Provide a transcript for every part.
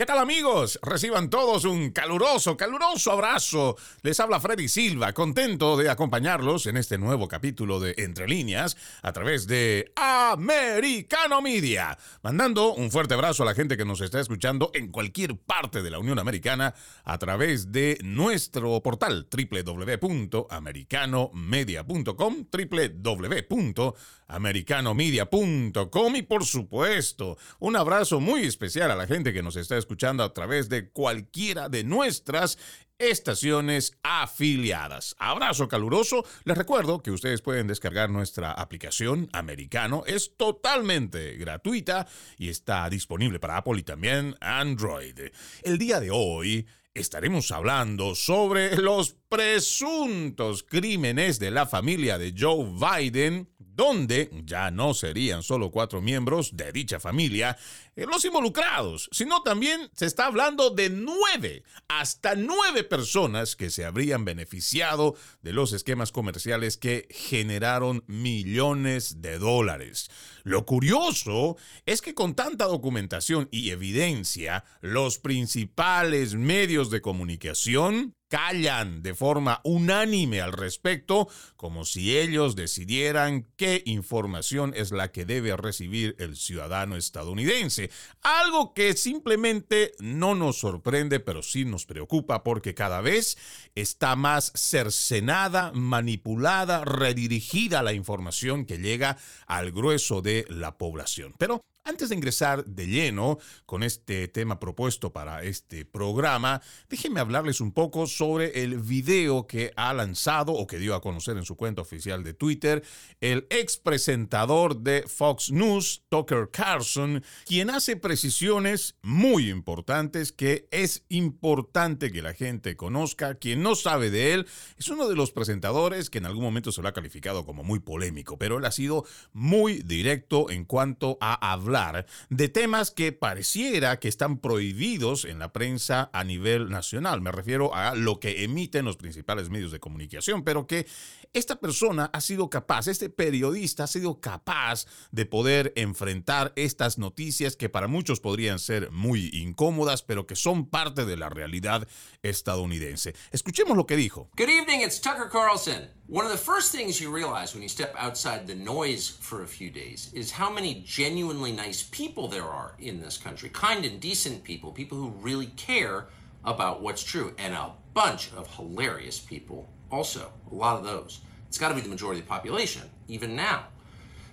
¿Qué tal amigos? Reciban todos un caluroso, caluroso abrazo. Les habla Freddy Silva, contento de acompañarlos en este nuevo capítulo de Entre líneas a través de Americano Media. Mandando un fuerte abrazo a la gente que nos está escuchando en cualquier parte de la Unión Americana a través de nuestro portal www.americanomedia.com, www.americanomedia.com y por supuesto, un abrazo muy especial a la gente que nos está escuchando escuchando a través de cualquiera de nuestras estaciones afiliadas. Abrazo caluroso. Les recuerdo que ustedes pueden descargar nuestra aplicación americano. Es totalmente gratuita y está disponible para Apple y también Android. El día de hoy estaremos hablando sobre los presuntos crímenes de la familia de Joe Biden, donde ya no serían solo cuatro miembros de dicha familia eh, los involucrados, sino también se está hablando de nueve, hasta nueve personas que se habrían beneficiado de los esquemas comerciales que generaron millones de dólares. Lo curioso es que con tanta documentación y evidencia, los principales medios de comunicación callan de forma unánime al respecto, como si ellos decidieran qué información es la que debe recibir el ciudadano estadounidense. Algo que simplemente no nos sorprende, pero sí nos preocupa porque cada vez está más cercenada, manipulada, redirigida la información que llega al grueso de la población. Pero antes de ingresar de lleno con este tema propuesto para este programa, déjenme hablarles un poco sobre el video que ha lanzado o que dio a conocer en su cuenta oficial de Twitter el ex presentador de Fox News, Tucker Carlson, quien hace precisiones muy importantes que es importante que la gente conozca. Quien no sabe de él es uno de los presentadores que en algún momento se lo ha calificado como muy polémico, pero él ha sido muy directo en cuanto a hablar de temas que pareciera que están prohibidos en la prensa a nivel nacional. Me refiero a lo que emiten los principales medios de comunicación, pero que esta persona ha sido capaz, este periodista ha sido capaz de poder enfrentar estas noticias que para muchos podrían ser muy incómodas, pero que son parte de la realidad estadounidense. Escuchemos lo que dijo. Good evening, it's Tucker Carlson. One of the first things you realize when you step outside the noise for a few days is how many genuinely nice people there are in this country. Kind and decent people, people who really care about what's true, and a bunch of hilarious people also. A lot of those. It's got to be the majority of the population, even now.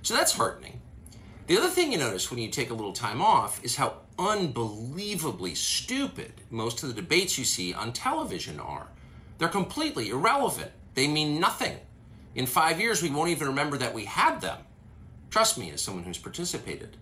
So that's heartening. The other thing you notice when you take a little time off is how unbelievably stupid most of the debates you see on television are. They're completely irrelevant. They mean nothing. In five years, we won't even remember that we had them. Trust me, as someone who's participated.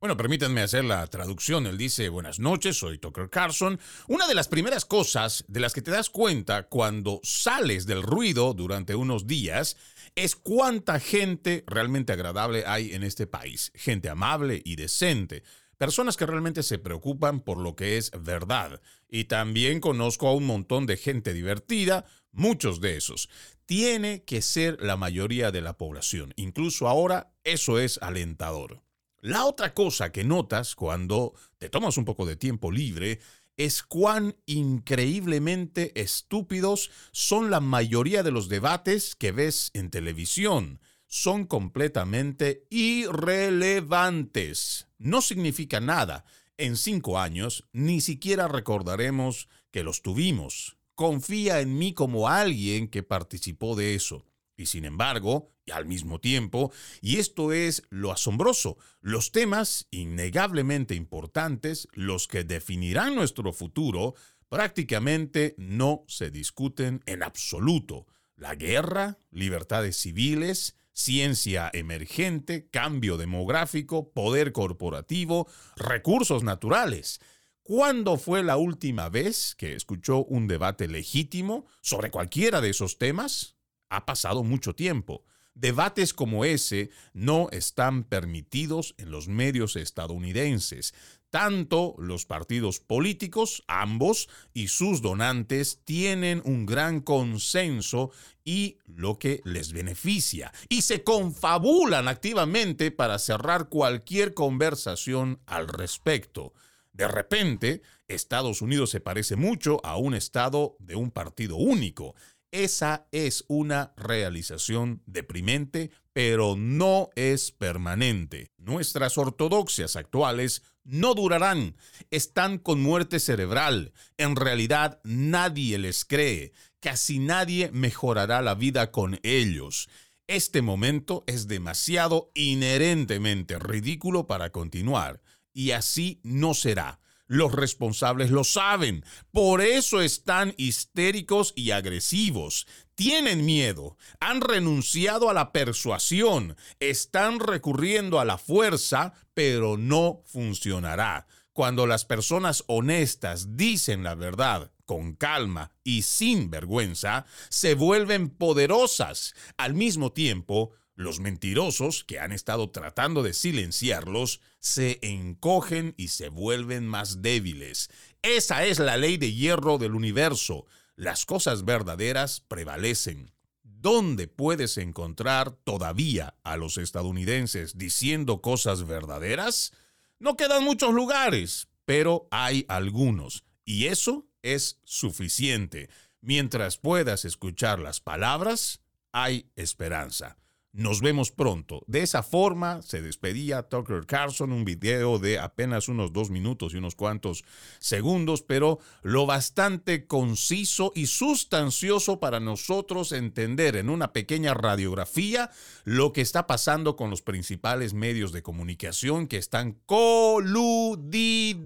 Bueno, permítanme hacer la traducción. Él dice, buenas noches, soy Tucker Carlson. Una de las primeras cosas de las que te das cuenta cuando sales del ruido durante unos días es cuánta gente realmente agradable hay en este país. Gente amable y decente. Personas que realmente se preocupan por lo que es verdad. Y también conozco a un montón de gente divertida, muchos de esos. Tiene que ser la mayoría de la población. Incluso ahora eso es alentador. La otra cosa que notas cuando te tomas un poco de tiempo libre es cuán increíblemente estúpidos son la mayoría de los debates que ves en televisión. Son completamente irrelevantes. No significa nada. En cinco años ni siquiera recordaremos que los tuvimos. Confía en mí como alguien que participó de eso. Y sin embargo, y al mismo tiempo, y esto es lo asombroso, los temas innegablemente importantes, los que definirán nuestro futuro, prácticamente no se discuten en absoluto. La guerra, libertades civiles, ciencia emergente, cambio demográfico, poder corporativo, recursos naturales. ¿Cuándo fue la última vez que escuchó un debate legítimo sobre cualquiera de esos temas? ha pasado mucho tiempo. Debates como ese no están permitidos en los medios estadounidenses. Tanto los partidos políticos, ambos, y sus donantes tienen un gran consenso y lo que les beneficia, y se confabulan activamente para cerrar cualquier conversación al respecto. De repente, Estados Unidos se parece mucho a un estado de un partido único. Esa es una realización deprimente, pero no es permanente. Nuestras ortodoxias actuales no durarán, están con muerte cerebral. En realidad nadie les cree, casi nadie mejorará la vida con ellos. Este momento es demasiado inherentemente ridículo para continuar, y así no será. Los responsables lo saben. Por eso están histéricos y agresivos. Tienen miedo. Han renunciado a la persuasión. Están recurriendo a la fuerza, pero no funcionará. Cuando las personas honestas dicen la verdad con calma y sin vergüenza, se vuelven poderosas. Al mismo tiempo, los mentirosos, que han estado tratando de silenciarlos, se encogen y se vuelven más débiles. Esa es la ley de hierro del universo. Las cosas verdaderas prevalecen. ¿Dónde puedes encontrar todavía a los estadounidenses diciendo cosas verdaderas? No quedan muchos lugares, pero hay algunos. Y eso es suficiente. Mientras puedas escuchar las palabras, hay esperanza. Nos vemos pronto. De esa forma se despedía Tucker Carlson, un video de apenas unos dos minutos y unos cuantos segundos, pero lo bastante conciso y sustancioso para nosotros entender en una pequeña radiografía lo que está pasando con los principales medios de comunicación que están coludidos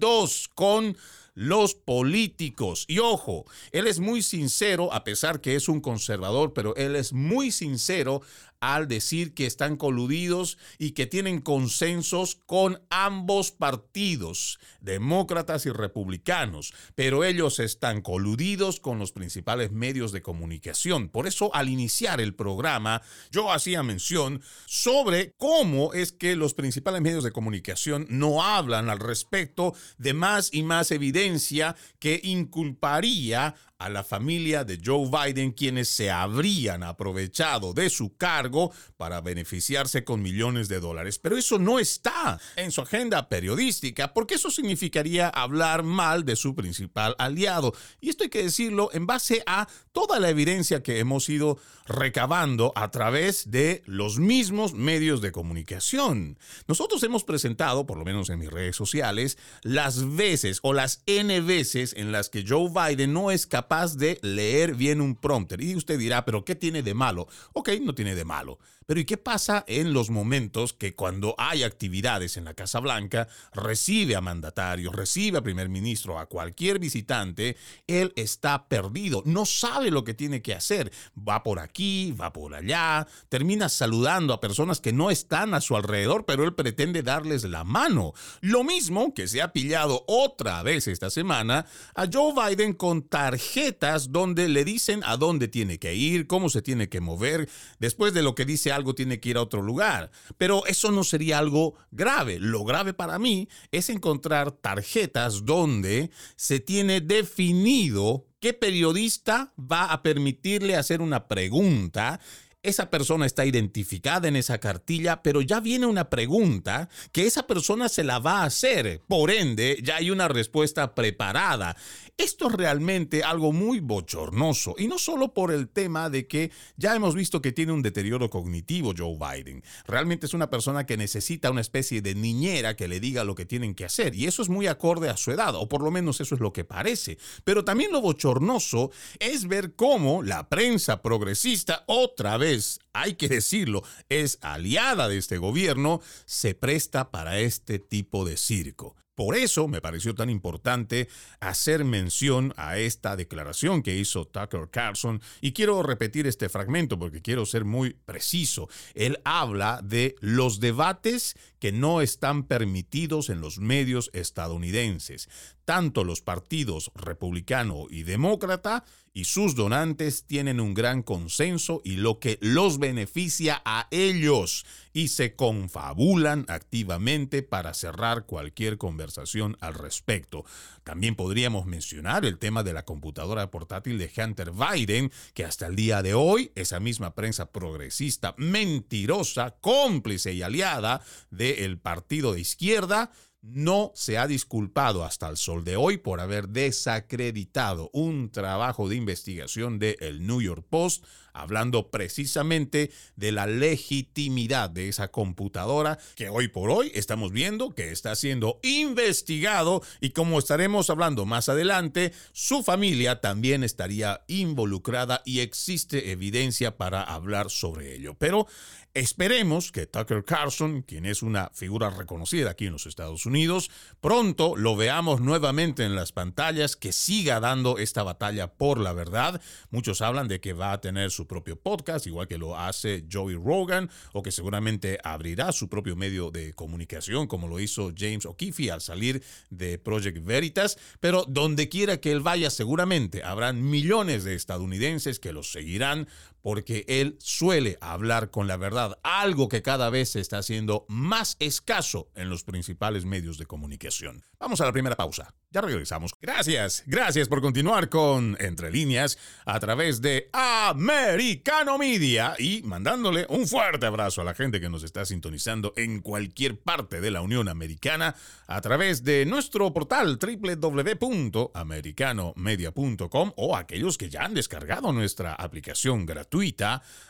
con los políticos. Y ojo, él es muy sincero, a pesar que es un conservador, pero él es muy sincero al decir que están coludidos y que tienen consensos con ambos partidos, demócratas y republicanos, pero ellos están coludidos con los principales medios de comunicación. Por eso al iniciar el programa yo hacía mención sobre cómo es que los principales medios de comunicación no hablan al respecto de más y más evidencia que inculparía a la familia de Joe Biden quienes se habrían aprovechado de su cargo para beneficiarse con millones de dólares. Pero eso no está en su agenda periodística porque eso significaría hablar mal de su principal aliado. Y esto hay que decirlo en base a toda la evidencia que hemos ido recabando a través de los mismos medios de comunicación. Nosotros hemos presentado, por lo menos en mis redes sociales, las veces o las N veces en las que Joe Biden no es capaz de leer bien un prompter. Y usted dirá, pero ¿qué tiene de malo? Ok, no tiene de malo. Pero ¿y qué pasa en los momentos que cuando hay actividades en la Casa Blanca, recibe a mandatarios, recibe a primer ministro, a cualquier visitante, él está perdido, no sabe lo que tiene que hacer. Va por aquí, va por allá, termina saludando a personas que no están a su alrededor, pero él pretende darles la mano. Lo mismo que se ha pillado otra vez esta semana a Joe Biden con tarjetas donde le dicen a dónde tiene que ir, cómo se tiene que mover, después de lo que dice algo tiene que ir a otro lugar. Pero eso no sería algo grave. Lo grave para mí es encontrar tarjetas donde se tiene definido qué periodista va a permitirle hacer una pregunta esa persona está identificada en esa cartilla, pero ya viene una pregunta que esa persona se la va a hacer. Por ende, ya hay una respuesta preparada. Esto es realmente algo muy bochornoso, y no solo por el tema de que ya hemos visto que tiene un deterioro cognitivo Joe Biden. Realmente es una persona que necesita una especie de niñera que le diga lo que tienen que hacer, y eso es muy acorde a su edad, o por lo menos eso es lo que parece. Pero también lo bochornoso es ver cómo la prensa progresista, otra vez, hay que decirlo, es aliada de este gobierno, se presta para este tipo de circo. Por eso me pareció tan importante hacer mención a esta declaración que hizo Tucker Carlson y quiero repetir este fragmento porque quiero ser muy preciso. Él habla de los debates que no están permitidos en los medios estadounidenses. Tanto los partidos republicano y demócrata y sus donantes tienen un gran consenso y lo que los beneficia a ellos y se confabulan activamente para cerrar cualquier conversación al respecto. También podríamos mencionar el tema de la computadora portátil de Hunter Biden, que hasta el día de hoy esa misma prensa progresista, mentirosa, cómplice y aliada del partido de izquierda, no se ha disculpado hasta el sol de hoy por haber desacreditado un trabajo de investigación de el New York Post hablando precisamente de la legitimidad de esa computadora que hoy por hoy estamos viendo que está siendo investigado y como estaremos hablando más adelante, su familia también estaría involucrada y existe evidencia para hablar sobre ello. Pero Esperemos que Tucker Carlson, quien es una figura reconocida aquí en los Estados Unidos, pronto lo veamos nuevamente en las pantallas, que siga dando esta batalla por la verdad. Muchos hablan de que va a tener su propio podcast, igual que lo hace Joey Rogan, o que seguramente abrirá su propio medio de comunicación, como lo hizo James O'Keefe al salir de Project Veritas. Pero donde quiera que él vaya, seguramente habrán millones de estadounidenses que lo seguirán porque él suele hablar con la verdad, algo que cada vez se está haciendo más escaso en los principales medios de comunicación. Vamos a la primera pausa. Ya regresamos. Gracias, gracias por continuar con Entre líneas a través de Americano Media y mandándole un fuerte abrazo a la gente que nos está sintonizando en cualquier parte de la Unión Americana a través de nuestro portal www.americanomedia.com o aquellos que ya han descargado nuestra aplicación gratuita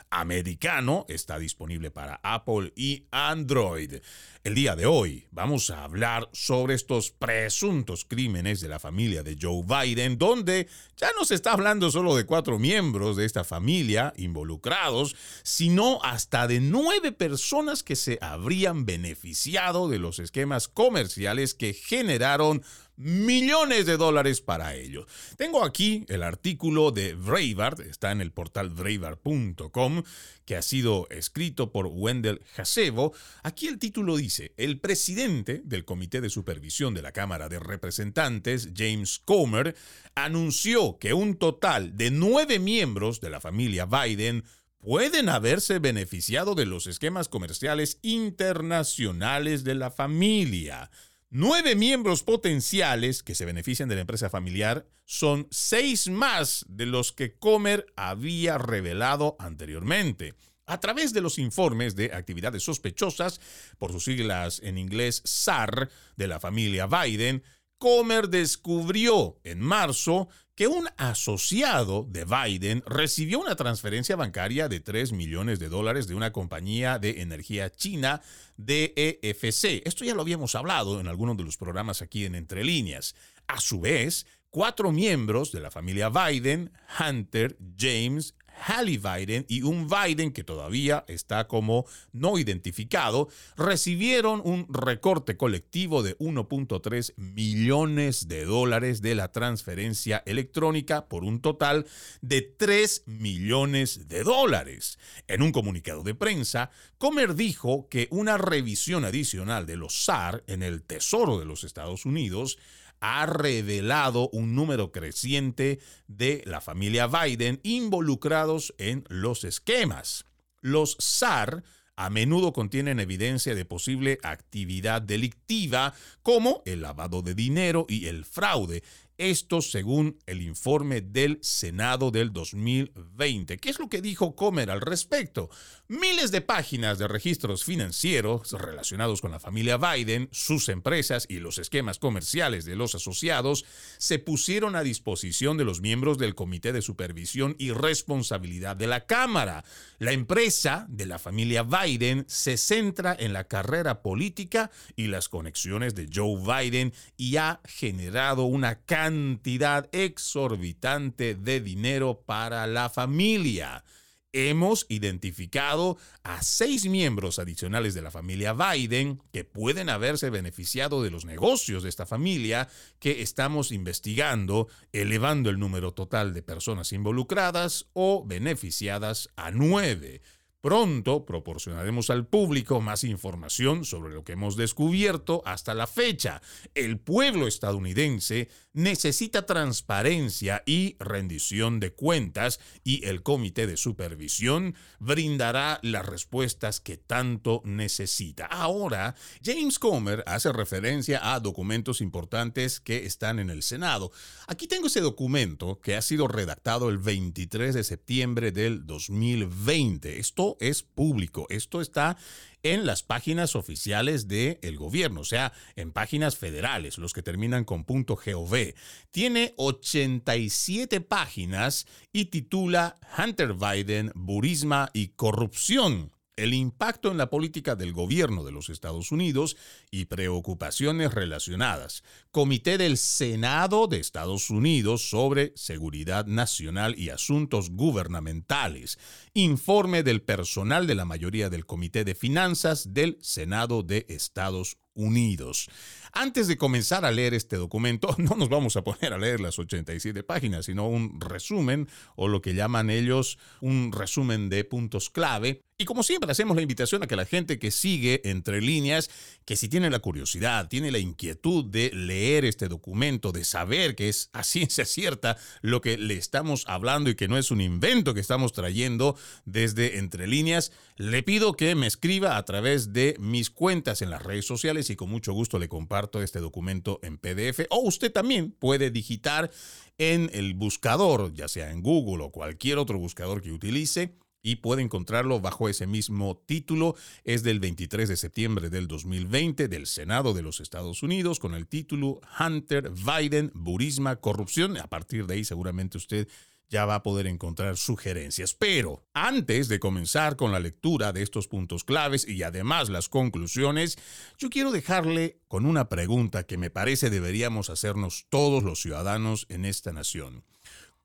Americano está disponible para Apple y Android. El día de hoy vamos a hablar sobre estos presuntos crímenes de la familia de Joe Biden, donde ya no se está hablando solo de cuatro miembros de esta familia involucrados, sino hasta de nueve personas que se habrían beneficiado de los esquemas comerciales que generaron millones de dólares para ello. Tengo aquí el artículo de Breitbart, está en el portal breitbart.com, que ha sido escrito por Wendell Hasebo. Aquí el título dice, el presidente del Comité de Supervisión de la Cámara de Representantes, James Comer, anunció que un total de nueve miembros de la familia Biden pueden haberse beneficiado de los esquemas comerciales internacionales de la familia. Nueve miembros potenciales que se benefician de la empresa familiar son seis más de los que Comer había revelado anteriormente. A través de los informes de actividades sospechosas, por sus siglas en inglés SAR, de la familia Biden, Comer descubrió en marzo que un asociado de Biden recibió una transferencia bancaria de 3 millones de dólares de una compañía de energía china DEFC. Esto ya lo habíamos hablado en algunos de los programas aquí en Entre Líneas. A su vez, cuatro miembros de la familia Biden, Hunter, James, Hallie Biden y un Biden que todavía está como no identificado, recibieron un recorte colectivo de 1.3 millones de dólares de la transferencia electrónica por un total de 3 millones de dólares. En un comunicado de prensa, Comer dijo que una revisión adicional de los SAR en el Tesoro de los Estados Unidos ha revelado un número creciente de la familia Biden involucrados en los esquemas. Los SAR a menudo contienen evidencia de posible actividad delictiva como el lavado de dinero y el fraude, esto según el informe del Senado del 2020. ¿Qué es lo que dijo Comer al respecto? Miles de páginas de registros financieros relacionados con la familia Biden, sus empresas y los esquemas comerciales de los asociados se pusieron a disposición de los miembros del Comité de Supervisión y Responsabilidad de la Cámara. La empresa de la familia Biden se centra en la carrera política y las conexiones de Joe Biden y ha generado una cantidad exorbitante de dinero para la familia. Hemos identificado a seis miembros adicionales de la familia Biden que pueden haberse beneficiado de los negocios de esta familia que estamos investigando, elevando el número total de personas involucradas o beneficiadas a nueve. Pronto proporcionaremos al público más información sobre lo que hemos descubierto hasta la fecha. El pueblo estadounidense necesita transparencia y rendición de cuentas y el Comité de Supervisión brindará las respuestas que tanto necesita. Ahora, James Comer hace referencia a documentos importantes que están en el Senado. Aquí tengo ese documento que ha sido redactado el 23 de septiembre del 2020. Esto es público, esto está en las páginas oficiales del el gobierno, o sea, en páginas federales, los que terminan con .gov. Tiene 87 páginas y titula Hunter Biden, Burisma y Corrupción el impacto en la política del gobierno de los Estados Unidos y preocupaciones relacionadas. Comité del Senado de Estados Unidos sobre Seguridad Nacional y Asuntos Gubernamentales. Informe del personal de la mayoría del Comité de Finanzas del Senado de Estados Unidos. Antes de comenzar a leer este documento, no nos vamos a poner a leer las 87 páginas, sino un resumen o lo que llaman ellos un resumen de puntos clave. Y como siempre hacemos la invitación a que la gente que sigue entre líneas, que si tiene la curiosidad, tiene la inquietud de leer este documento, de saber que es a ciencia cierta lo que le estamos hablando y que no es un invento que estamos trayendo desde entre líneas, le pido que me escriba a través de mis cuentas en las redes sociales y con mucho gusto le comparto este documento en PDF. O usted también puede digitar en el buscador, ya sea en Google o cualquier otro buscador que utilice, y puede encontrarlo bajo ese mismo título. Es del 23 de septiembre del 2020 del Senado de los Estados Unidos con el título Hunter Biden, Burisma, Corrupción. A partir de ahí seguramente usted ya va a poder encontrar sugerencias. Pero antes de comenzar con la lectura de estos puntos claves y además las conclusiones, yo quiero dejarle con una pregunta que me parece deberíamos hacernos todos los ciudadanos en esta nación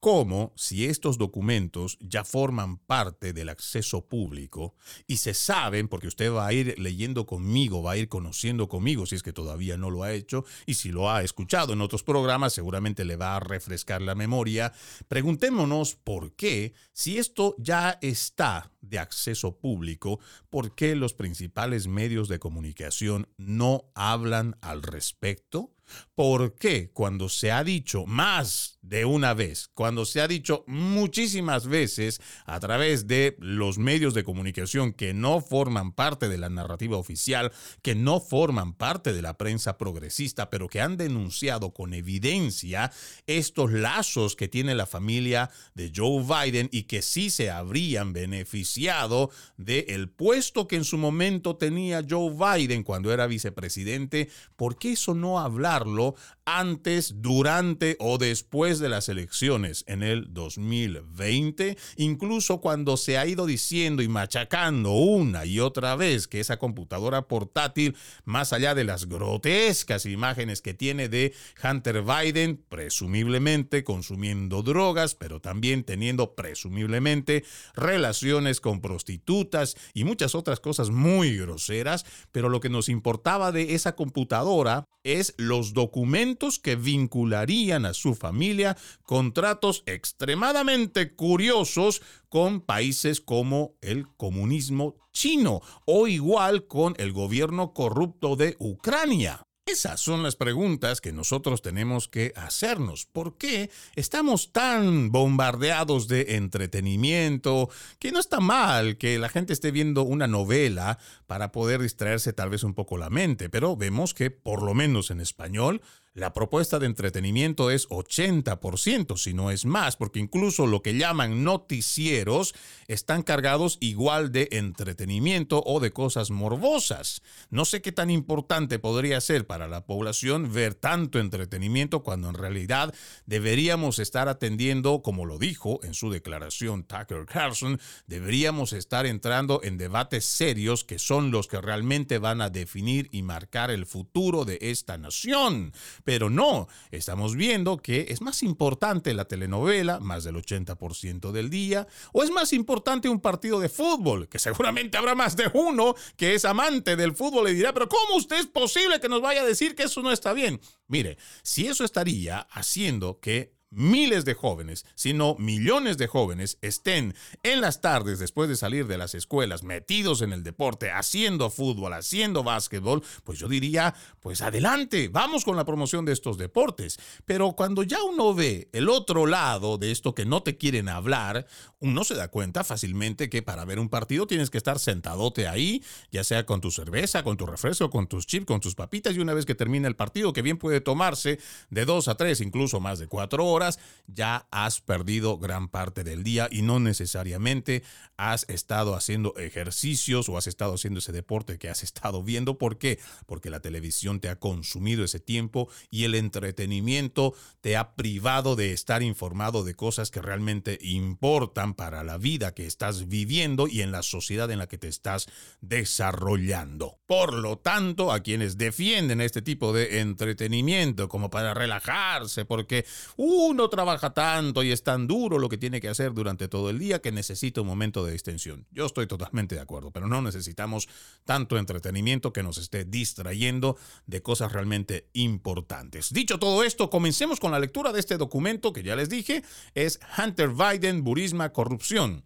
como si estos documentos ya forman parte del acceso público y se saben, porque usted va a ir leyendo conmigo, va a ir conociendo conmigo, si es que todavía no lo ha hecho, y si lo ha escuchado en otros programas, seguramente le va a refrescar la memoria. Preguntémonos por qué, si esto ya está de acceso público, por qué los principales medios de comunicación no hablan al respecto. ¿Por qué cuando se ha dicho más de una vez, cuando se ha dicho muchísimas veces a través de los medios de comunicación que no forman parte de la narrativa oficial, que no forman parte de la prensa progresista, pero que han denunciado con evidencia estos lazos que tiene la familia de Joe Biden y que sí se habrían beneficiado del puesto que en su momento tenía Joe Biden cuando era vicepresidente? ¿Por qué eso no hablar? usarlo antes, durante o después de las elecciones en el 2020, incluso cuando se ha ido diciendo y machacando una y otra vez que esa computadora portátil, más allá de las grotescas imágenes que tiene de Hunter Biden, presumiblemente consumiendo drogas, pero también teniendo presumiblemente relaciones con prostitutas y muchas otras cosas muy groseras, pero lo que nos importaba de esa computadora es los documentos que vincularían a su familia contratos extremadamente curiosos con países como el comunismo chino o igual con el gobierno corrupto de Ucrania. Esas son las preguntas que nosotros tenemos que hacernos. ¿Por qué estamos tan bombardeados de entretenimiento? Que no está mal que la gente esté viendo una novela para poder distraerse tal vez un poco la mente, pero vemos que por lo menos en español la propuesta de entretenimiento es 80%, si no es más, porque incluso lo que llaman noticieros están cargados igual de entretenimiento o de cosas morbosas. No sé qué tan importante podría ser para la población ver tanto entretenimiento cuando en realidad deberíamos estar atendiendo, como lo dijo en su declaración Tucker Carlson, deberíamos estar entrando en debates serios que son los que realmente van a definir y marcar el futuro de esta nación. Pero no, estamos viendo que es más importante la telenovela, más del 80% del día, o es más importante un partido de fútbol, que seguramente habrá más de uno que es amante del fútbol y dirá, pero ¿cómo usted es posible que nos vaya a decir que eso no está bien? Mire, si eso estaría haciendo que miles de jóvenes, sino millones de jóvenes estén en las tardes después de salir de las escuelas metidos en el deporte, haciendo fútbol, haciendo básquetbol, pues yo diría, pues adelante, vamos con la promoción de estos deportes. Pero cuando ya uno ve el otro lado de esto que no te quieren hablar, uno se da cuenta fácilmente que para ver un partido tienes que estar sentadote ahí, ya sea con tu cerveza, con tu refresco, con tus chips, con tus papitas, y una vez que termina el partido, que bien puede tomarse de dos a tres, incluso más de cuatro horas, horas, ya has perdido gran parte del día y no necesariamente has estado haciendo ejercicios o has estado haciendo ese deporte que has estado viendo. ¿Por qué? Porque la televisión te ha consumido ese tiempo y el entretenimiento te ha privado de estar informado de cosas que realmente importan para la vida que estás viviendo y en la sociedad en la que te estás desarrollando. Por lo tanto, a quienes defienden este tipo de entretenimiento como para relajarse, porque uno trabaja tanto y es tan duro lo que tiene que hacer durante todo el día que necesita un momento de extensión. Yo estoy totalmente de acuerdo, pero no necesitamos tanto entretenimiento que nos esté distrayendo de cosas realmente importantes. Dicho todo esto, comencemos con la lectura de este documento que ya les dije, es Hunter Biden, Burisma, Corrupción.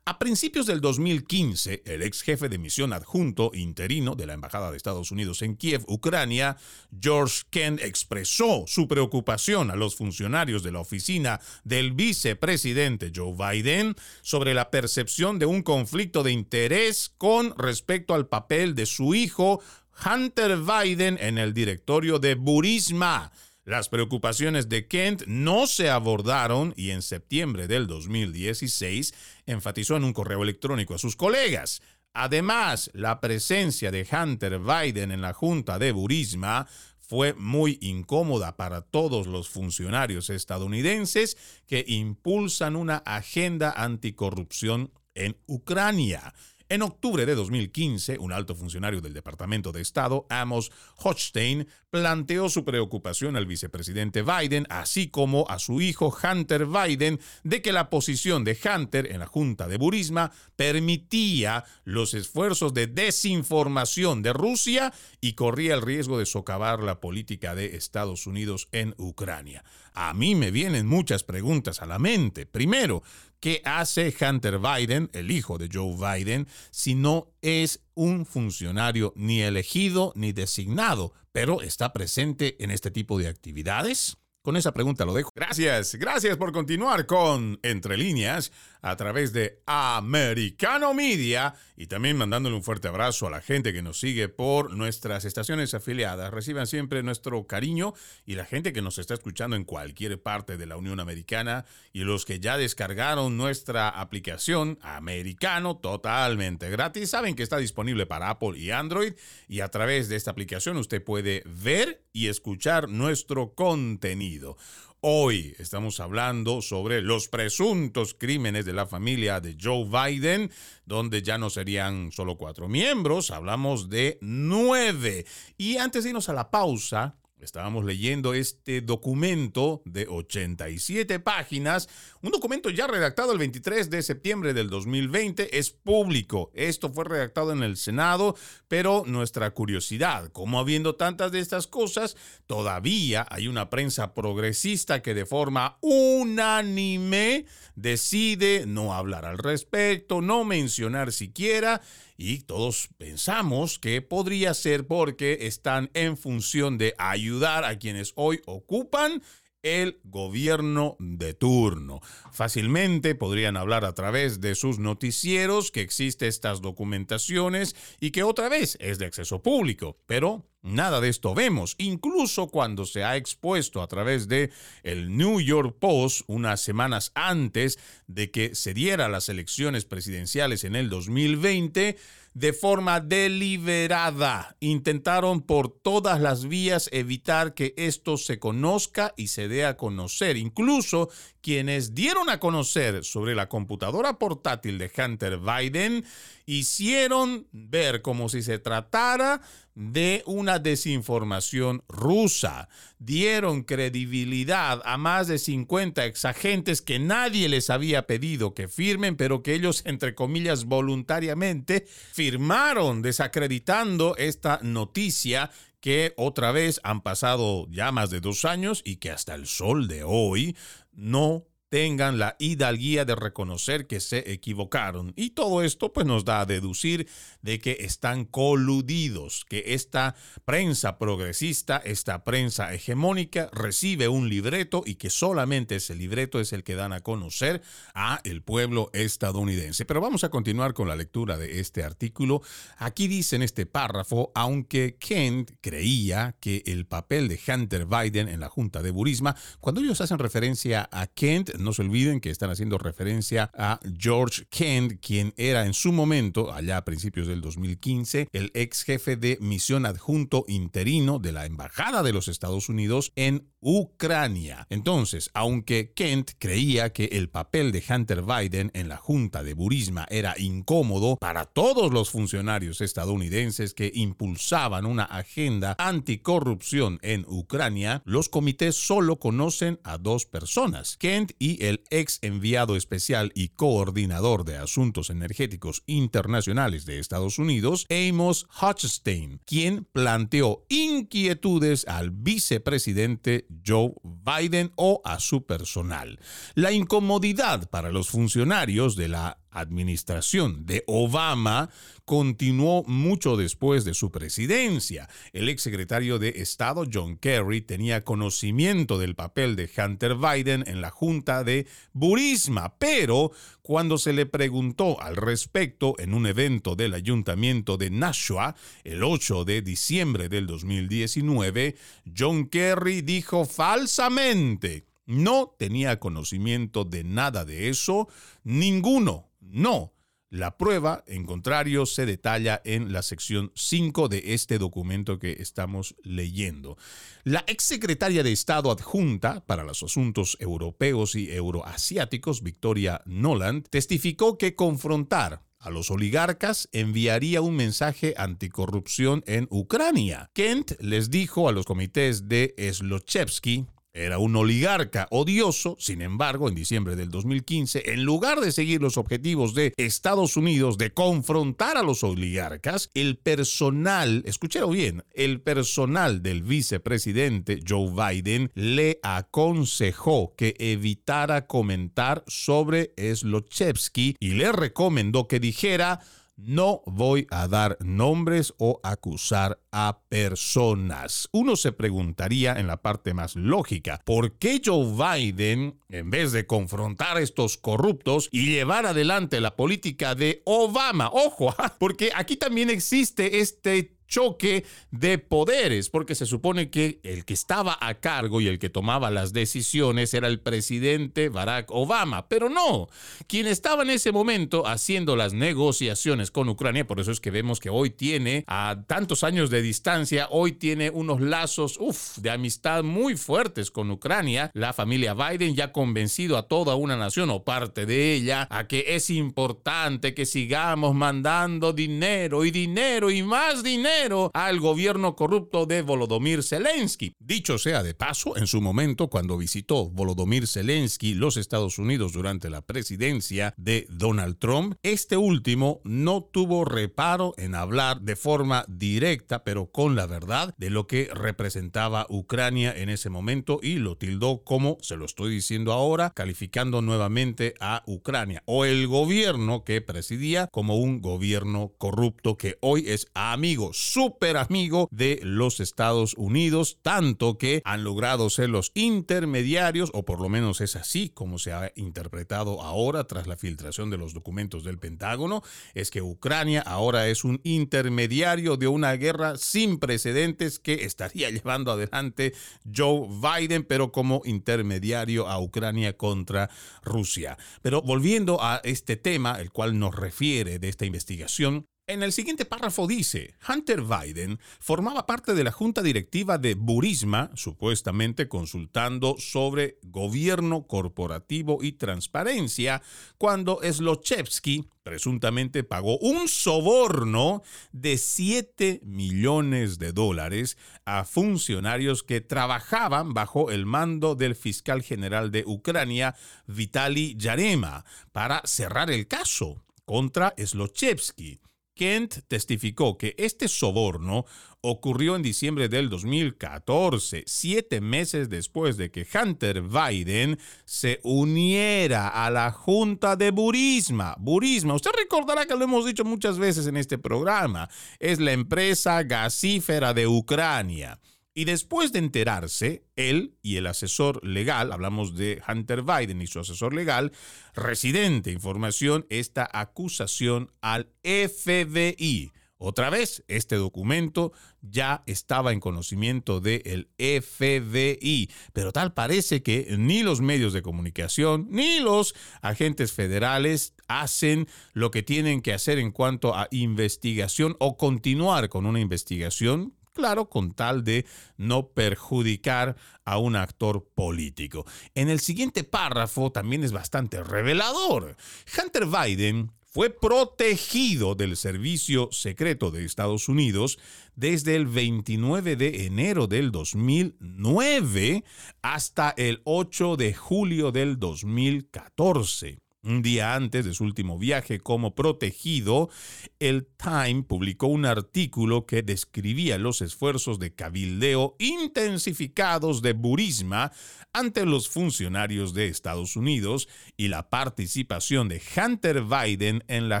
A principios del 2015, el ex jefe de misión adjunto interino de la Embajada de Estados Unidos en Kiev, Ucrania, George Kent, expresó su preocupación a los funcionarios de la oficina del vicepresidente Joe Biden sobre la percepción de un conflicto de interés con respecto al papel de su hijo Hunter Biden en el directorio de Burisma las preocupaciones de Kent no se abordaron y en septiembre del 2016 enfatizó en un correo electrónico a sus colegas. Además, la presencia de Hunter Biden en la Junta de Burisma fue muy incómoda para todos los funcionarios estadounidenses que impulsan una agenda anticorrupción en Ucrania. En octubre de 2015, un alto funcionario del Departamento de Estado, Amos Hochstein, planteó su preocupación al vicepresidente Biden, así como a su hijo Hunter Biden, de que la posición de Hunter en la Junta de Burisma permitía los esfuerzos de desinformación de Rusia y corría el riesgo de socavar la política de Estados Unidos en Ucrania. A mí me vienen muchas preguntas a la mente. Primero, ¿qué hace Hunter Biden, el hijo de Joe Biden, si no es un funcionario ni elegido ni designado, pero está presente en este tipo de actividades? Con esa pregunta lo dejo. Gracias, gracias por continuar con Entre líneas a través de Americano Media y también mandándole un fuerte abrazo a la gente que nos sigue por nuestras estaciones afiliadas. Reciban siempre nuestro cariño y la gente que nos está escuchando en cualquier parte de la Unión Americana y los que ya descargaron nuestra aplicación Americano totalmente gratis. Saben que está disponible para Apple y Android y a través de esta aplicación usted puede ver y escuchar nuestro contenido. Hoy estamos hablando sobre los presuntos crímenes de la familia de Joe Biden, donde ya no serían solo cuatro miembros, hablamos de nueve. Y antes de irnos a la pausa, Estábamos leyendo este documento de 87 páginas, un documento ya redactado el 23 de septiembre del 2020, es público. Esto fue redactado en el Senado, pero nuestra curiosidad, como habiendo tantas de estas cosas, todavía hay una prensa progresista que de forma unánime decide no hablar al respecto, no mencionar siquiera y todos pensamos que podría ser porque están en función de ayudar a quienes hoy ocupan el gobierno de turno. Fácilmente podrían hablar a través de sus noticieros que existen estas documentaciones y que otra vez es de acceso público, pero Nada de esto vemos, incluso cuando se ha expuesto a través de el New York Post unas semanas antes de que se diera las elecciones presidenciales en el 2020, de forma deliberada. Intentaron por todas las vías evitar que esto se conozca y se dé a conocer. Incluso quienes dieron a conocer sobre la computadora portátil de Hunter Biden hicieron ver como si se tratara de una desinformación rusa. Dieron credibilidad a más de 50 exagentes que nadie les había pedido que firmen, pero que ellos, entre comillas, voluntariamente firmaron desacreditando esta noticia que otra vez han pasado ya más de dos años y que hasta el sol de hoy no tengan la hidalguía de reconocer que se equivocaron. Y todo esto pues nos da a deducir de que están coludidos, que esta prensa progresista, esta prensa hegemónica recibe un libreto y que solamente ese libreto es el que dan a conocer a el pueblo estadounidense. Pero vamos a continuar con la lectura de este artículo. Aquí dice en este párrafo, aunque Kent creía que el papel de Hunter Biden en la Junta de Burisma, cuando ellos hacen referencia a Kent, no se olviden que están haciendo referencia a George Kent, quien era en su momento, allá a principios del 2015, el ex jefe de misión adjunto interino de la Embajada de los Estados Unidos en Ucrania. Entonces, aunque Kent creía que el papel de Hunter Biden en la Junta de Burisma era incómodo para todos los funcionarios estadounidenses que impulsaban una agenda anticorrupción en Ucrania, los comités solo conocen a dos personas, Kent y el ex enviado especial y coordinador de asuntos energéticos internacionales de Estados Unidos, Amos Hochstein, quien planteó inquietudes al vicepresidente Joe Biden o a su personal. La incomodidad para los funcionarios de la administración de Obama continuó mucho después de su presidencia. El exsecretario de Estado John Kerry tenía conocimiento del papel de Hunter Biden en la Junta de Burisma, pero cuando se le preguntó al respecto en un evento del Ayuntamiento de Nashua el 8 de diciembre del 2019, John Kerry dijo falsamente no tenía conocimiento de nada de eso, ninguno no. La prueba, en contrario, se detalla en la sección 5 de este documento que estamos leyendo. La exsecretaria de Estado adjunta para los asuntos europeos y euroasiáticos, Victoria Noland, testificó que confrontar a los oligarcas enviaría un mensaje anticorrupción en Ucrania. Kent les dijo a los comités de Slochevsky era un oligarca odioso, sin embargo, en diciembre del 2015, en lugar de seguir los objetivos de Estados Unidos de confrontar a los oligarcas, el personal, escúchelo bien, el personal del vicepresidente Joe Biden le aconsejó que evitara comentar sobre Slochevsky y le recomendó que dijera no voy a dar nombres o acusar a personas. Uno se preguntaría en la parte más lógica, ¿por qué Joe Biden, en vez de confrontar a estos corruptos y llevar adelante la política de Obama, ojo, porque aquí también existe este choque de poderes, porque se supone que el que estaba a cargo y el que tomaba las decisiones era el presidente Barack Obama, pero no, quien estaba en ese momento haciendo las negociaciones con Ucrania, por eso es que vemos que hoy tiene a tantos años de distancia, hoy tiene unos lazos uf, de amistad muy fuertes con Ucrania, la familia Biden ya ha convencido a toda una nación o parte de ella a que es importante que sigamos mandando dinero y dinero y más dinero al gobierno corrupto de Volodymyr Zelensky. Dicho sea de paso, en su momento, cuando visitó Volodymyr Zelensky los Estados Unidos durante la presidencia de Donald Trump, este último no tuvo reparo en hablar de forma directa, pero con la verdad, de lo que representaba Ucrania en ese momento y lo tildó como, se lo estoy diciendo ahora, calificando nuevamente a Ucrania o el gobierno que presidía como un gobierno corrupto que hoy es amigo súper amigo de los Estados Unidos, tanto que han logrado ser los intermediarios, o por lo menos es así como se ha interpretado ahora tras la filtración de los documentos del Pentágono, es que Ucrania ahora es un intermediario de una guerra sin precedentes que estaría llevando adelante Joe Biden, pero como intermediario a Ucrania contra Rusia. Pero volviendo a este tema, el cual nos refiere de esta investigación, en el siguiente párrafo dice, Hunter Biden formaba parte de la junta directiva de Burisma, supuestamente consultando sobre gobierno corporativo y transparencia, cuando Slochevsky presuntamente pagó un soborno de 7 millones de dólares a funcionarios que trabajaban bajo el mando del fiscal general de Ucrania, Vitaly Yarema, para cerrar el caso contra Slochevsky Kent testificó que este soborno ocurrió en diciembre del 2014, siete meses después de que Hunter Biden se uniera a la Junta de Burisma. Burisma, usted recordará que lo hemos dicho muchas veces en este programa, es la empresa gasífera de Ucrania. Y después de enterarse, él y el asesor legal, hablamos de Hunter Biden y su asesor legal, residente información esta acusación al FBI. Otra vez, este documento ya estaba en conocimiento del FBI, pero tal parece que ni los medios de comunicación ni los agentes federales hacen lo que tienen que hacer en cuanto a investigación o continuar con una investigación claro, con tal de no perjudicar a un actor político. En el siguiente párrafo también es bastante revelador. Hunter Biden fue protegido del servicio secreto de Estados Unidos desde el 29 de enero del 2009 hasta el 8 de julio del 2014. Un día antes de su último viaje como protegido, el Time publicó un artículo que describía los esfuerzos de cabildeo intensificados de Burisma ante los funcionarios de Estados Unidos y la participación de Hunter Biden en la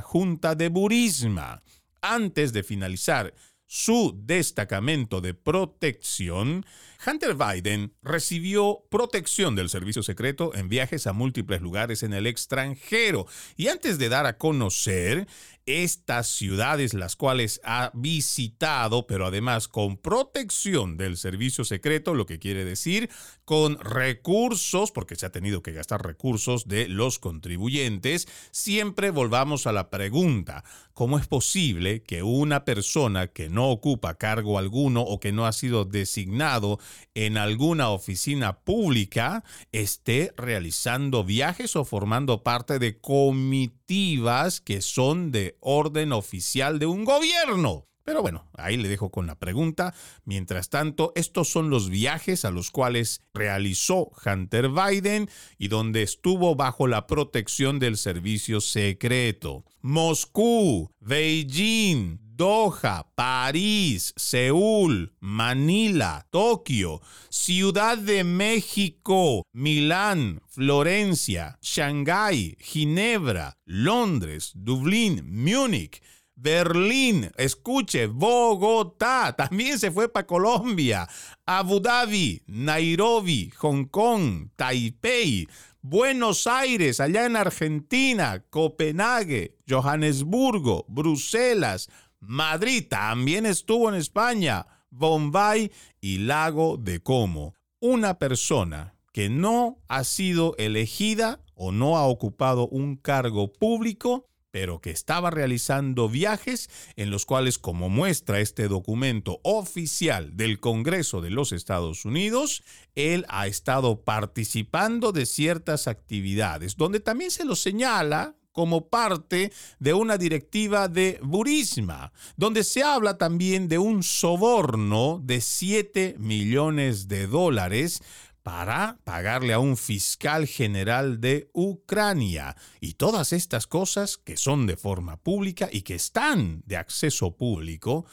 Junta de Burisma. Antes de finalizar su destacamento de protección, Hunter Biden recibió protección del servicio secreto en viajes a múltiples lugares en el extranjero. Y antes de dar a conocer estas ciudades las cuales ha visitado, pero además con protección del servicio secreto, lo que quiere decir con recursos, porque se ha tenido que gastar recursos de los contribuyentes, siempre volvamos a la pregunta, ¿cómo es posible que una persona que no ocupa cargo alguno o que no ha sido designado en alguna oficina pública esté realizando viajes o formando parte de comitivas que son de orden oficial de un gobierno. Pero bueno, ahí le dejo con la pregunta. Mientras tanto, estos son los viajes a los cuales realizó Hunter Biden y donde estuvo bajo la protección del servicio secreto. Moscú, Beijing, Doha, París, Seúl, Manila, Tokio, Ciudad de México, Milán, Florencia, Shanghái, Ginebra, Londres, Dublín, Múnich, Berlín, escuche, Bogotá, también se fue para Colombia, Abu Dhabi, Nairobi, Hong Kong, Taipei, Buenos Aires, allá en Argentina, Copenhague, Johannesburgo, Bruselas, Madrid también estuvo en España, Bombay y Lago de Como. Una persona que no ha sido elegida o no ha ocupado un cargo público, pero que estaba realizando viajes en los cuales, como muestra este documento oficial del Congreso de los Estados Unidos, él ha estado participando de ciertas actividades, donde también se lo señala como parte de una directiva de Burisma, donde se habla también de un soborno de 7 millones de dólares para pagarle a un fiscal general de Ucrania. Y todas estas cosas que son de forma pública y que están de acceso público,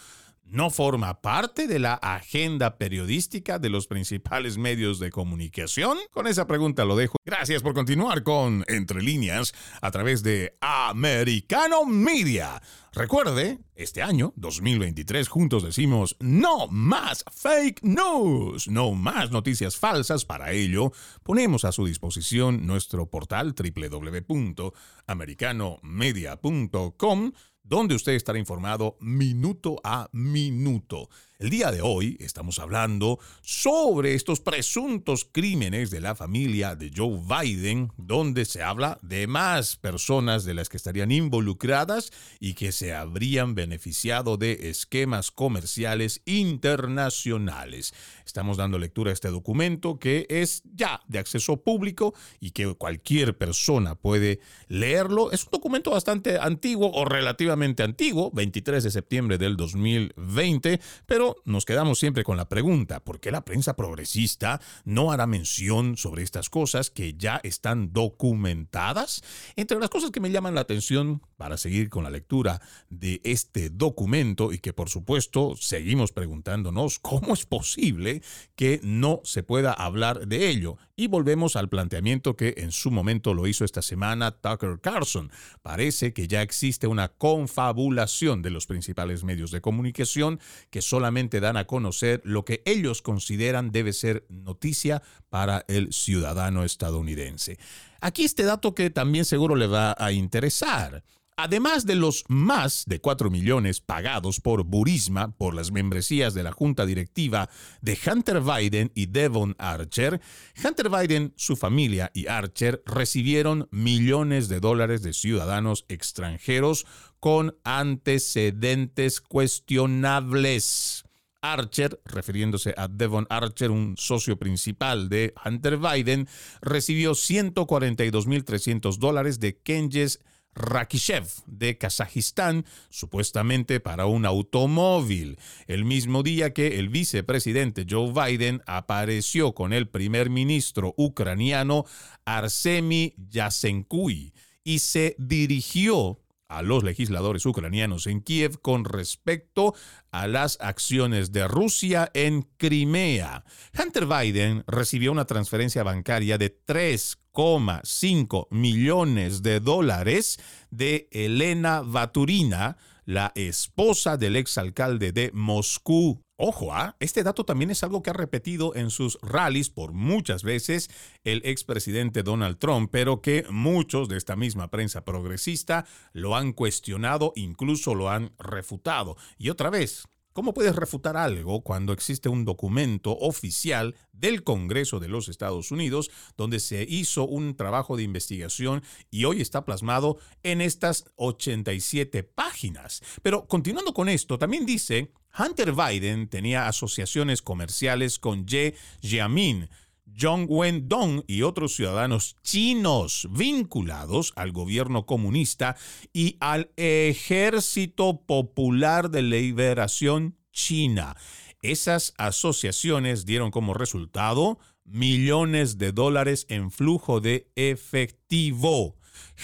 no forma parte de la agenda periodística de los principales medios de comunicación? Con esa pregunta lo dejo. Gracias por continuar con Entre líneas a través de Americano Media. Recuerde, este año, 2023, juntos decimos no más fake news, no más noticias falsas. Para ello, ponemos a su disposición nuestro portal www.americanomedia.com donde usted estará informado minuto a minuto. El día de hoy estamos hablando sobre estos presuntos crímenes de la familia de Joe Biden, donde se habla de más personas de las que estarían involucradas y que se habrían beneficiado de esquemas comerciales internacionales. Estamos dando lectura a este documento que es ya de acceso público y que cualquier persona puede leerlo. Es un documento bastante antiguo o relativamente antiguo, 23 de septiembre del 2020, pero nos quedamos siempre con la pregunta, ¿por qué la prensa progresista no hará mención sobre estas cosas que ya están documentadas? Entre las cosas que me llaman la atención para seguir con la lectura de este documento y que por supuesto seguimos preguntándonos cómo es posible que no se pueda hablar de ello. Y volvemos al planteamiento que en su momento lo hizo esta semana Tucker Carlson. Parece que ya existe una confabulación de los principales medios de comunicación que solamente dan a conocer lo que ellos consideran debe ser noticia para el ciudadano estadounidense. Aquí este dato que también seguro le va a interesar. Además de los más de 4 millones pagados por Burisma por las membresías de la junta directiva de Hunter Biden y Devon Archer, Hunter Biden, su familia y Archer recibieron millones de dólares de ciudadanos extranjeros con antecedentes cuestionables. Archer, refiriéndose a Devon Archer, un socio principal de Hunter Biden, recibió 142.300 dólares de Kenjes Rakishev de Kazajistán, supuestamente para un automóvil, el mismo día que el vicepresidente Joe Biden apareció con el primer ministro ucraniano Arsemi Yasenkui y se dirigió a los legisladores ucranianos en Kiev con respecto a las acciones de Rusia en Crimea. Hunter Biden recibió una transferencia bancaria de 3,5 millones de dólares de Elena Baturina, la esposa del exalcalde de Moscú, Ojo, ¿ah? este dato también es algo que ha repetido en sus rallies por muchas veces el expresidente Donald Trump, pero que muchos de esta misma prensa progresista lo han cuestionado, incluso lo han refutado. Y otra vez, ¿Cómo puedes refutar algo cuando existe un documento oficial del Congreso de los Estados Unidos donde se hizo un trabajo de investigación y hoy está plasmado en estas 87 páginas? Pero continuando con esto, también dice, Hunter Biden tenía asociaciones comerciales con Ye Jiamin, Zhong Wen-dong y otros ciudadanos chinos vinculados al gobierno comunista y al Ejército Popular de Liberación China. Esas asociaciones dieron como resultado millones de dólares en flujo de efectivo.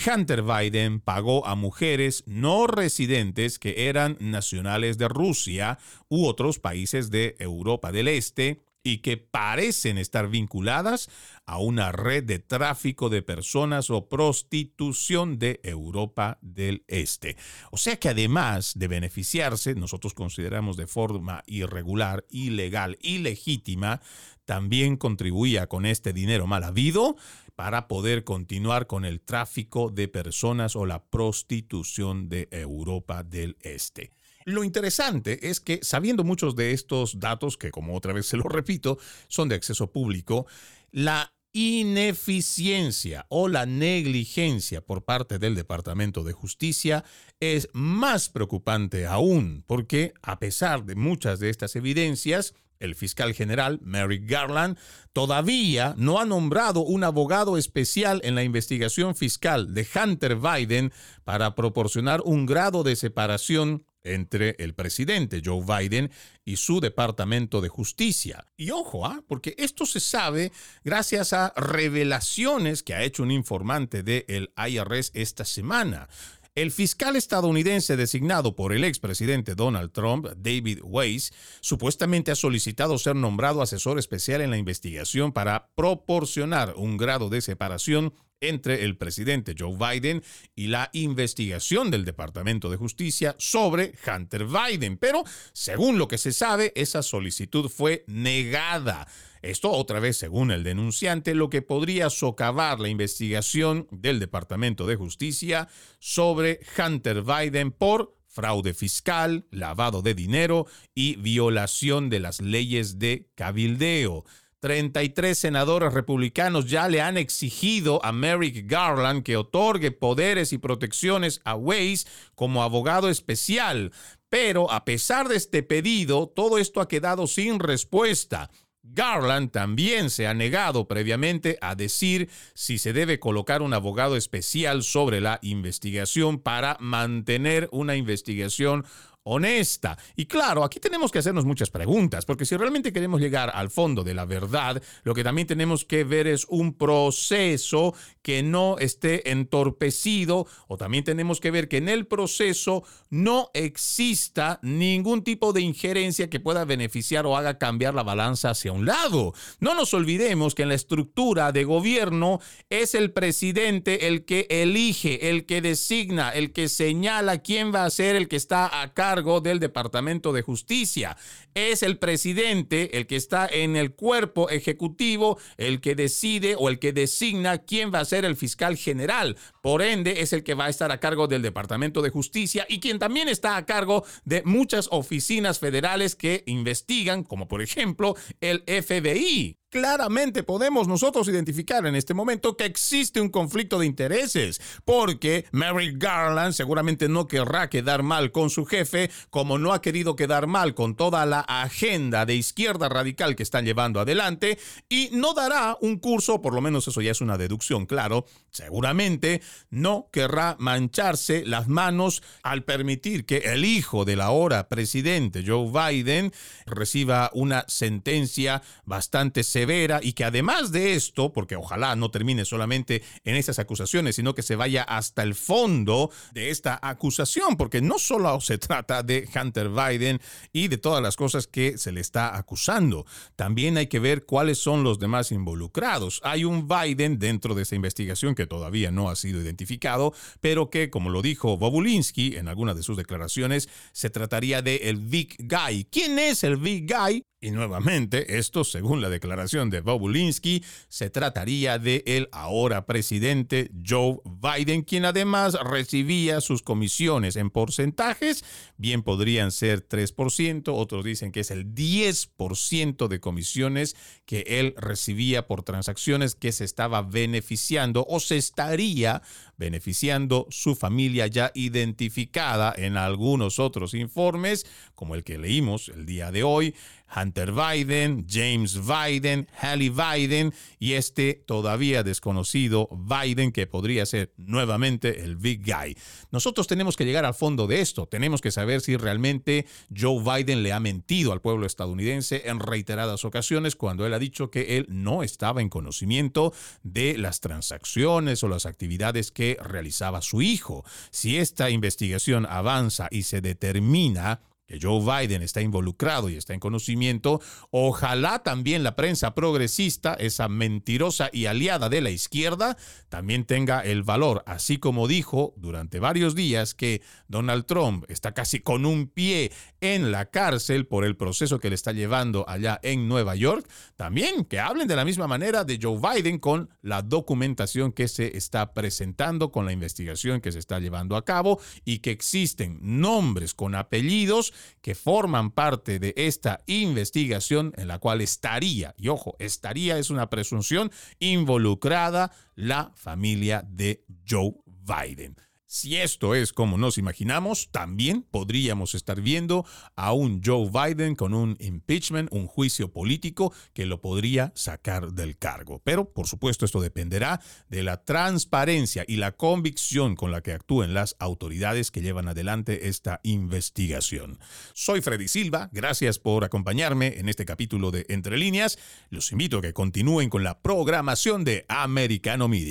Hunter Biden pagó a mujeres no residentes que eran nacionales de Rusia u otros países de Europa del Este y que parecen estar vinculadas a una red de tráfico de personas o prostitución de Europa del Este. O sea que además de beneficiarse, nosotros consideramos de forma irregular, ilegal, ilegítima, también contribuía con este dinero mal habido para poder continuar con el tráfico de personas o la prostitución de Europa del Este. Lo interesante es que, sabiendo muchos de estos datos, que como otra vez se lo repito, son de acceso público, la ineficiencia o la negligencia por parte del Departamento de Justicia es más preocupante aún, porque a pesar de muchas de estas evidencias, el fiscal general, Merrick Garland, todavía no ha nombrado un abogado especial en la investigación fiscal de Hunter Biden para proporcionar un grado de separación entre el presidente Joe Biden y su Departamento de Justicia. Y ojo, ¿ah? porque esto se sabe gracias a revelaciones que ha hecho un informante del IRS esta semana. El fiscal estadounidense designado por el expresidente Donald Trump, David Weiss, supuestamente ha solicitado ser nombrado asesor especial en la investigación para proporcionar un grado de separación entre el presidente Joe Biden y la investigación del Departamento de Justicia sobre Hunter Biden. Pero, según lo que se sabe, esa solicitud fue negada. Esto otra vez según el denunciante, lo que podría socavar la investigación del Departamento de Justicia sobre Hunter Biden por fraude fiscal, lavado de dinero y violación de las leyes de cabildeo. 33 senadores republicanos ya le han exigido a Merrick Garland que otorgue poderes y protecciones a Weiss como abogado especial. Pero a pesar de este pedido, todo esto ha quedado sin respuesta. Garland también se ha negado previamente a decir si se debe colocar un abogado especial sobre la investigación para mantener una investigación honesta. Y claro, aquí tenemos que hacernos muchas preguntas, porque si realmente queremos llegar al fondo de la verdad, lo que también tenemos que ver es un proceso que no esté entorpecido, o también tenemos que ver que en el proceso no exista ningún tipo de injerencia que pueda beneficiar o haga cambiar la balanza hacia un lado. No nos olvidemos que en la estructura de gobierno es el presidente el que elige, el que designa, el que señala quién va a ser el que está a cargo del Departamento de Justicia. Es el presidente el que está en el cuerpo ejecutivo, el que decide o el que designa quién va a ser el fiscal general. Por ende, es el que va a estar a cargo del Departamento de Justicia y quien también está a cargo de muchas oficinas federales que investigan, como por ejemplo el FBI claramente podemos nosotros identificar en este momento que existe un conflicto de intereses, porque Mary Garland seguramente no querrá quedar mal con su jefe, como no ha querido quedar mal con toda la agenda de izquierda radical que están llevando adelante, y no dará un curso, por lo menos eso ya es una deducción, claro, seguramente no querrá mancharse las manos al permitir que el hijo del ahora presidente Joe Biden reciba una sentencia bastante severa y que además de esto, porque ojalá no termine solamente en esas acusaciones, sino que se vaya hasta el fondo de esta acusación, porque no solo se trata de Hunter Biden y de todas las cosas que se le está acusando, también hay que ver cuáles son los demás involucrados. Hay un Biden dentro de esa investigación que todavía no ha sido identificado, pero que, como lo dijo Bobulinski en algunas de sus declaraciones, se trataría de el Big Guy. ¿Quién es el Big Guy? Y nuevamente, esto según la declaración de Bobulinski, se trataría de el ahora presidente Joe Biden, quien además recibía sus comisiones en porcentajes, bien podrían ser 3%, otros dicen que es el 10% de comisiones que él recibía por transacciones que se estaba beneficiando o se estaría beneficiando su familia ya identificada en algunos otros informes, como el que leímos el día de hoy, Hunter Biden, James Biden, Hallie Biden y este todavía desconocido Biden que podría ser nuevamente el Big Guy. Nosotros tenemos que llegar al fondo de esto, tenemos que saber si realmente Joe Biden le ha mentido al pueblo estadounidense en reiteradas ocasiones cuando él ha dicho que él no estaba en conocimiento de las transacciones o las actividades realizaba su hijo. Si esta investigación avanza y se determina Joe Biden está involucrado y está en conocimiento, ojalá también la prensa progresista, esa mentirosa y aliada de la izquierda, también tenga el valor, así como dijo durante varios días que Donald Trump está casi con un pie en la cárcel por el proceso que le está llevando allá en Nueva York, también que hablen de la misma manera de Joe Biden con la documentación que se está presentando, con la investigación que se está llevando a cabo y que existen nombres con apellidos que forman parte de esta investigación en la cual estaría, y ojo, estaría es una presunción, involucrada la familia de Joe Biden. Si esto es como nos imaginamos, también podríamos estar viendo a un Joe Biden con un impeachment, un juicio político que lo podría sacar del cargo. Pero, por supuesto, esto dependerá de la transparencia y la convicción con la que actúen las autoridades que llevan adelante esta investigación. Soy Freddy Silva, gracias por acompañarme en este capítulo de Entre líneas. Los invito a que continúen con la programación de Americano Media.